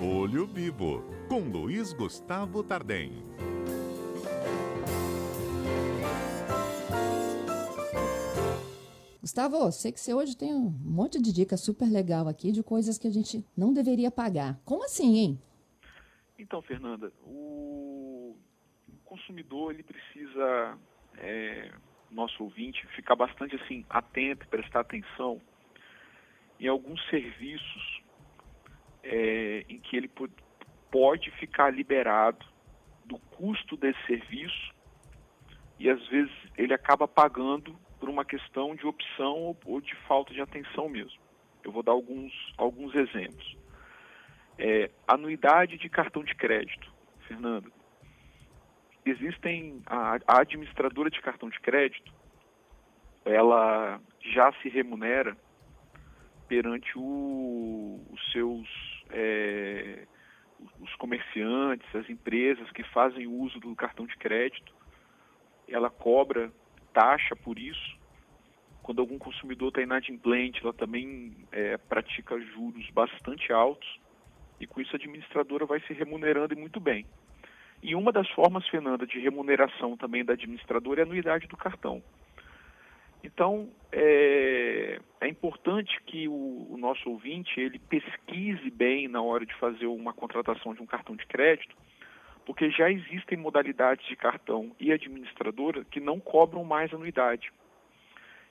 Olho Vivo, com Luiz Gustavo Tardem. Gustavo, sei que você hoje tem um monte de dicas super legal aqui de coisas que a gente não deveria pagar. Como assim, hein? Então, Fernanda, o consumidor ele precisa, é, nosso ouvinte, ficar bastante assim atento, prestar atenção em alguns serviços é, em que ele pode ficar liberado do custo desse serviço e às vezes ele acaba pagando por uma questão de opção ou, de falta de atenção mesmo. Eu vou dar alguns, alguns exemplos. É, anuidade de cartão de crédito, Fernando. Existem a, a administradora de cartão de crédito, ela já se remunera perante o, os seus é, os comerciantes, as empresas que fazem uso do cartão de crédito, ela cobra taxa por isso. Quando algum consumidor está inadimplente, ela também é, pratica juros bastante altos e com isso a administradora vai se remunerando e muito bem. E uma das formas, Fernanda, de remuneração também da administradora é a anuidade do cartão. Então, é, é importante que o, o, nosso ouvinte ele pesquise bem na hora de fazer uma contratação de um cartão de crédito, porque já existem modalidades de cartão e administradora que não cobram mais anuidade.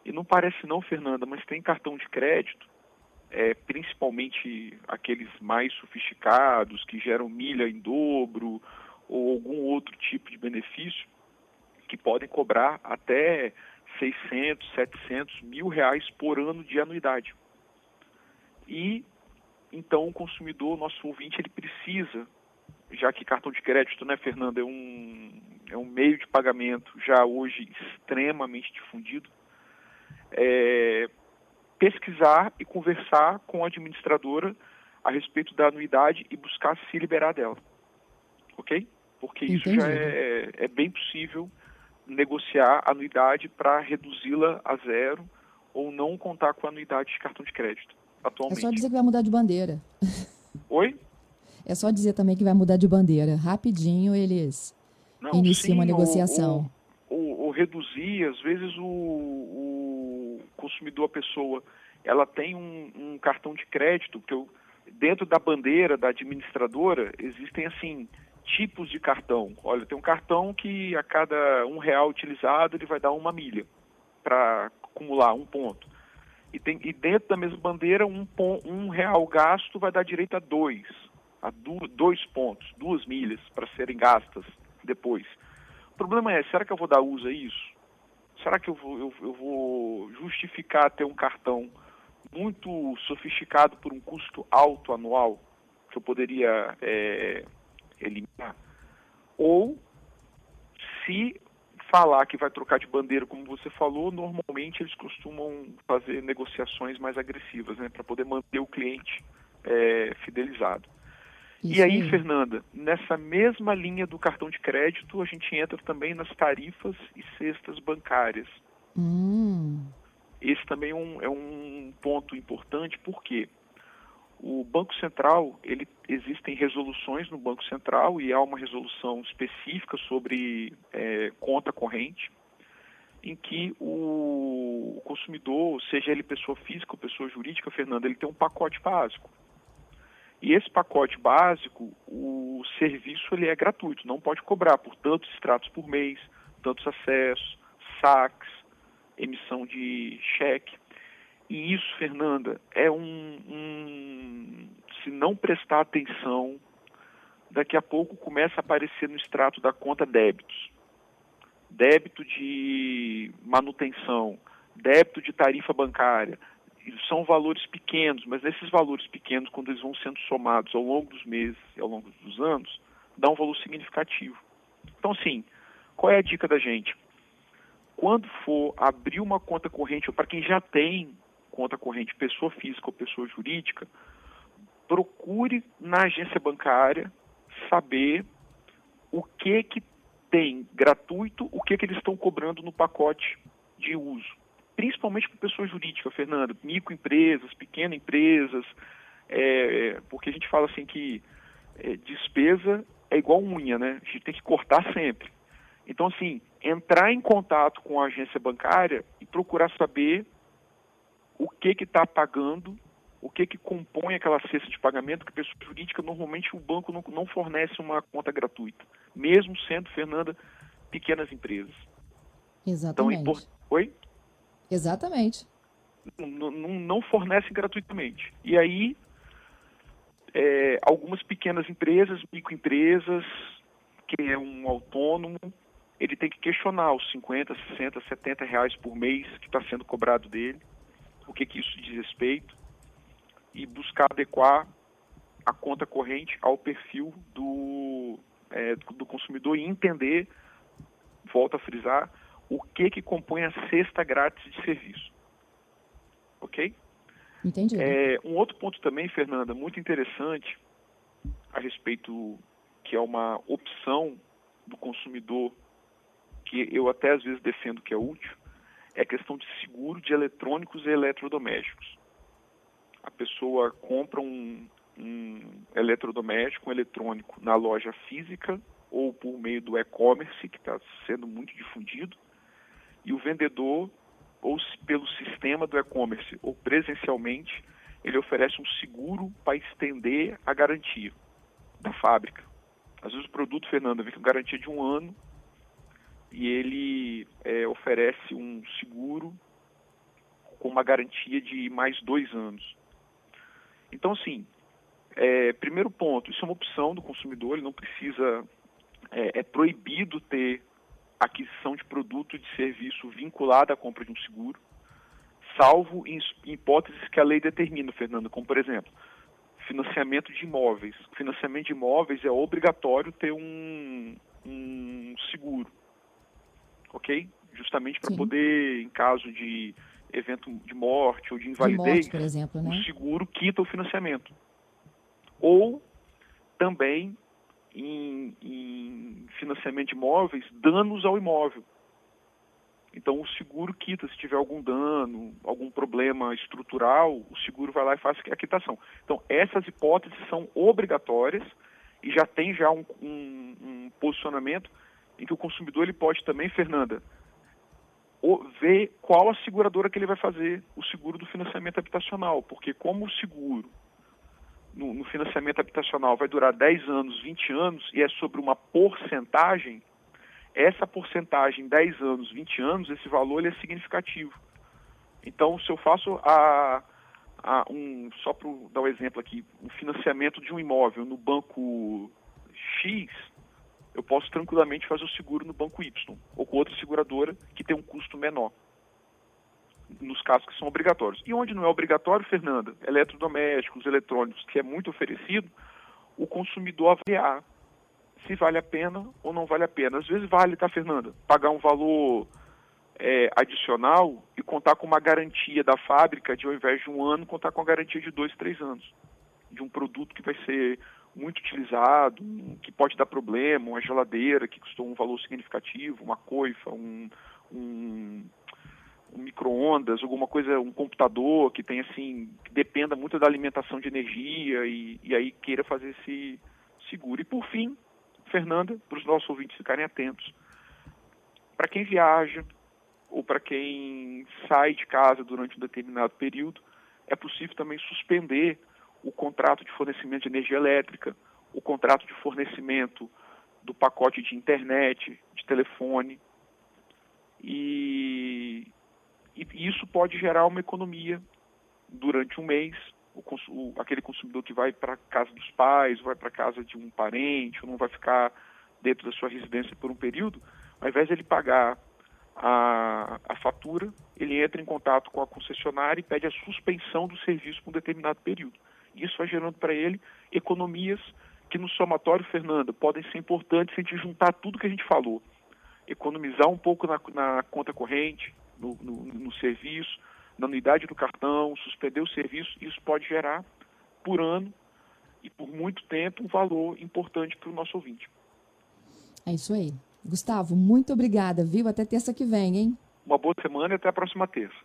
E não parece não, Fernanda, mas tem cartão de crédito, é, principalmente aqueles mais sofisticados, que geram milha em dobro ou algum outro tipo de benefício, que podem cobrar até 600, 700, mil reais por ano de anuidade. E então o consumidor, nosso ouvinte, ele precisa, já que cartão de crédito, né, Fernando, é um, é um meio de pagamento já hoje extremamente difundido, é, pesquisar e conversar com a administradora a respeito da anuidade e buscar se liberar dela. Ok? Porque isso Entendi. já é, é bem possível negociar anuidade para reduzi-la a zero ou não contar com a anuidade de cartão de crédito atualmente. É só dizer que vai mudar de bandeira. Oi? É só dizer também que vai mudar de bandeira. Rapidinho eles não, iniciam sim, uma negociação. Ou, ou, ou, reduzir, às vezes o, o, consumidor, a pessoa, ela tem um, um cartão de crédito, que eu, dentro da bandeira da administradora existem assim tipos de cartão. Olha, tem um cartão que a cada um real utilizado ele vai dar uma milha para acumular um ponto. E, tem, e dentro da mesma bandeira, um, um real gasto vai dar direito a dois, a du, dois pontos, duas milhas para serem gastas depois. O problema é, será que eu vou dar uso a isso? Será que eu vou, eu, eu vou justificar ter um cartão muito sofisticado por um custo alto anual que eu poderia é, eliminar. Ou, se falar que vai trocar de bandeira, como você falou, normalmente eles costumam fazer negociações mais agressivas, né, para poder manter o cliente é, fidelizado. Isso e aí, aí, Fernanda, nessa mesma linha do cartão de crédito, a gente entra também nas tarifas e cestas bancárias. Hum. Esse também é um, é um ponto importante, por quê? O Banco Central, ele existem resoluções no Banco Central e há uma resolução específica sobre é, conta corrente, em que o consumidor, seja ele pessoa física ou pessoa jurídica, Fernando, ele tem um pacote básico. E esse pacote básico, o serviço ele é gratuito, não pode cobrar por tantos extratos por mês, tantos acessos, saques, emissão de cheque. E isso, Fernanda, é um, um, Se não prestar atenção, daqui a pouco começa a aparecer no extrato da conta débitos. Débito de manutenção, débito de tarifa bancária. São valores pequenos, mas esses valores pequenos, quando eles vão sendo somados ao longo dos meses e ao longo dos anos, dá um valor significativo. Então, sim, qual é a dica da gente? Quando for abrir uma conta corrente, ou para quem já tem conta corrente pessoa física ou pessoa jurídica, procure na agência bancária saber o que que tem gratuito, o que que eles estão cobrando no pacote de uso. Principalmente para pessoa jurídica, Fernando, microempresas, pequenas empresas, é, porque porque a gente fala assim que é, despesa é igual unha, né? A gente tem que cortar sempre. Então, assim, entrar em contato com a agência bancária e procurar saber o que que está pagando, o que que compõe aquela cesta de pagamento, que a pessoa jurídica, normalmente o banco não, não fornece uma conta gratuita, mesmo sendo, Fernanda, pequenas empresas. Exatamente. Então, Oi? Exatamente. Não, não, não fornecem gratuitamente. E aí, é, algumas pequenas empresas, microempresas, que é um autônomo, ele tem que questionar os 50, 60, 70 reais por mês que está sendo cobrado dele, o que, que isso diz respeito, e buscar adequar a conta corrente ao perfil do, é, do consumidor e entender, volto a frisar, o que, que compõe a cesta grátis de serviço. Ok? Entendi. É, um outro ponto também, Fernanda, muito interessante a respeito que é uma opção do consumidor que eu até às vezes defendo que é útil, é a questão de seguro de eletrônicos e eletrodomésticos. A pessoa compra um, um eletrodoméstico, um eletrônico na loja física ou por meio do e-commerce, que está sendo muito difundido, e o vendedor, ou pelo sistema do e-commerce ou presencialmente, ele oferece um seguro para estender a garantia da fábrica. Às vezes o produto, Fernanda, vem com garantia de um ano e ele é, oferece um seguro com uma garantia de mais dois anos. Então, assim, é, primeiro ponto, isso é uma opção do consumidor, ele não precisa, é, é proibido ter aquisição de produto de serviço vinculada à compra de um seguro, salvo em, hipóteses que a lei determina, Fernando, como por exemplo, financiamento de imóveis. Financiamento de imóveis é obrigatório ter um, um seguro ok? Justamente para poder, em caso de evento de morte ou de invalidez, de morte, por exemplo, né? o seguro quita o financiamento. Ou também em, em financiamento de imóveis, danos ao imóvel. Então o seguro quita se tiver algum dano, algum problema estrutural, o seguro vai lá e faz a quitação. Então essas hipóteses são obrigatórias e já tem já um, um, um posicionamento em que o consumidor ele pode também, Fernanda, ver qual a seguradora que ele vai fazer o seguro do financiamento habitacional, porque como o seguro no, no, financiamento habitacional vai durar 10 anos, 20 anos e é sobre uma porcentagem, essa porcentagem, 10 anos, 20 anos, esse valor ele é significativo. Então, se eu faço a, a um, só para dar um exemplo aqui, um financiamento de um imóvel no banco X, eu posso tranquilamente fazer o seguro no banco Y ou com outra seguradora que tem um custo menor, nos casos que são obrigatórios. E onde não é obrigatório, Fernanda, eletrodomésticos, eletrônicos, que é muito oferecido, o consumidor avaliar se vale a pena ou não vale a pena. Às vezes vale, tá, Fernanda? Pagar um valor é, adicional e contar com uma garantia da fábrica de, ao invés de um ano, contar com a garantia de dois, três anos. De um produto que vai ser muito utilizado, que pode dar problema, uma geladeira que custou um valor significativo, uma coifa, um, um, um micro-ondas, alguma coisa, um computador que tem assim, que dependa muito da alimentação de energia e, e aí queira fazer esse seguro. E por fim, Fernanda, para os nossos ouvintes ficarem atentos, para quem viaja ou para quem sai de casa durante um determinado período, é possível também suspender o contrato de fornecimento de energia elétrica, o contrato de fornecimento do pacote de internet, de telefone. E, e isso pode gerar uma economia durante um mês. O, o, aquele consumidor que vai para casa dos pais, vai para casa de um parente, ou não vai ficar dentro da sua residência por um período, ao invés de ele pagar a, a fatura, ele entra em contato com a concessionária e pede a suspensão do serviço por um determinado período. Isso vai gerando para ele economias que no somatório, Fernanda, podem ser importantes se a gente juntar tudo que a gente falou. Economizar um pouco na, na conta corrente, no, no, no serviço, na unidade do cartão, suspender o serviço, isso pode gerar, por ano e por muito tempo, um valor importante para o nosso ouvinte. É isso aí. Gustavo, muito obrigada, viu? Até terça que vem, hein? Uma boa semana e até a próxima terça.